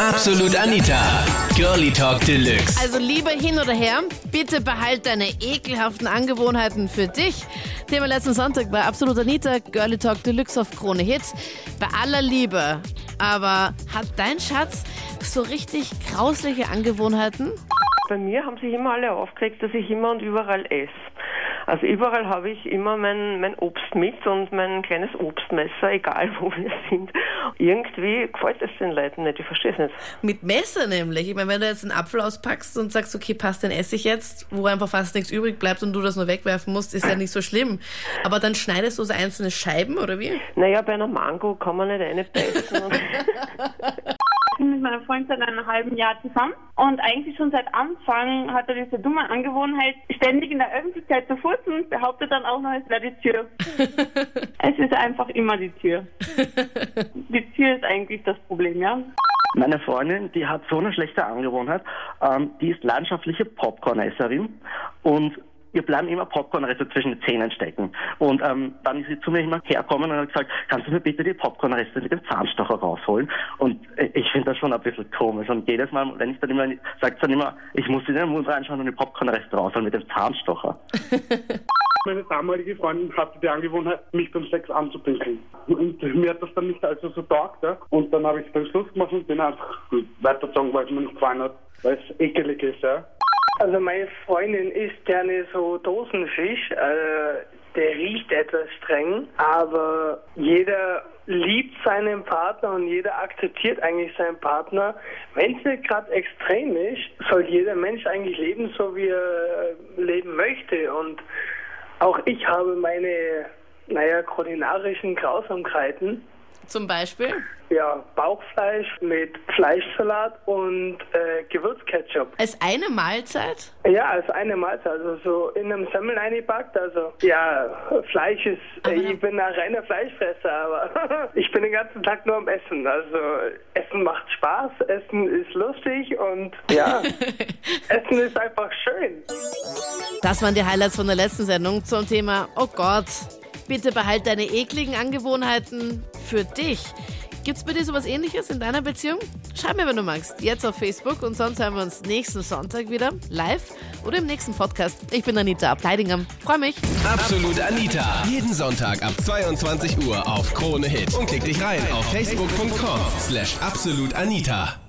Absolut Anita. Girlie Talk Deluxe. Also lieber hin oder her, bitte behalt deine ekelhaften Angewohnheiten für dich. Thema letzten Sonntag bei Absolut Anita, Girlie Talk Deluxe auf Krone Hit. Bei aller Liebe. Aber hat dein Schatz so richtig grausliche Angewohnheiten? Bei mir haben sich immer alle aufgeregt, dass ich immer und überall esse. Also überall habe ich immer mein, mein Obst mit und mein kleines Obstmesser, egal wo wir sind. Irgendwie gefällt es den Leuten nicht, ich verstehe es nicht. Mit Messer nämlich. Ich meine, wenn du jetzt einen Apfel auspackst und sagst, okay, passt, den esse ich jetzt, wo einfach fast nichts übrig bleibt und du das nur wegwerfen musst, ist ja nicht so schlimm. Aber dann schneidest du so einzelne Scheiben, oder wie? Naja, bei einer Mango kann man nicht eine beißen. bin mit meiner Freundin seit einem halben Jahr zusammen und eigentlich schon seit Anfang hat er diese dumme Angewohnheit, ständig in der Öffentlichkeit zu furzen, behauptet dann auch noch, es wäre die Tür. es ist einfach immer die Tür. Die Tür ist eigentlich das Problem, ja. Meine Freundin, die hat so eine schlechte Angewohnheit, ähm, die ist leidenschaftliche Popcorn-Esserin und ihr bleiben immer Popcornreste zwischen den Zähnen stecken. Und ähm, dann ist sie zu mir immer herkommen und hat gesagt, kannst du mir bitte die Popcornreste mit dem Zahnstocher rausholen? Und äh, ich finde das schon ein bisschen komisch. Und jedes Mal, wenn ich dann immer, sagt dann immer, ich muss in den Mund reinschauen und die Popcornreste rausholen mit dem Zahnstocher. Meine damalige Freundin hatte die Angewohnheit, mich beim Sex anzupinkeln. Und mir hat das dann nicht also so taugt. Ja? Und dann habe ich dann Schluss gemacht und bin einfach weitergezogen, weil es mir nicht gefallen hat, weil es ekelig ist. Ja? Also meine Freundin isst gerne so Dosenfisch. Also der riecht etwas streng, aber jeder liebt seinen Partner und jeder akzeptiert eigentlich seinen Partner. Wenn es nicht gerade extrem ist, soll jeder Mensch eigentlich leben, so wie er leben möchte. Und auch ich habe meine, naja, kulinarischen Grausamkeiten. Zum Beispiel? Ja, Bauchfleisch mit Fleischsalat und äh, Gewürzketchup. Als eine Mahlzeit? Ja, als eine Mahlzeit. Also so in einem Semmel eingepackt. Also ja, Fleisch ist, Aber ich bin ein reiner Fleischfresser, aber ich bin den ganzen Tag nur am Essen. Also Essen macht Spaß, Essen ist lustig und ja, Essen ist einfach schön. Das waren die Highlights von der letzten Sendung zum Thema, oh Gott, bitte behalt deine ekligen Angewohnheiten für dich. Gibt's bei dir sowas ähnliches in deiner Beziehung? Schreib mir, wenn du magst, jetzt auf Facebook und sonst hören wir uns nächsten Sonntag wieder live oder im nächsten Podcast. Ich bin Anita Ableidinger. Freue mich. Absolut Anita. Jeden Sonntag ab 22 Uhr auf Krone Hit. Und klick dich rein auf facebook.com slash absolutanita.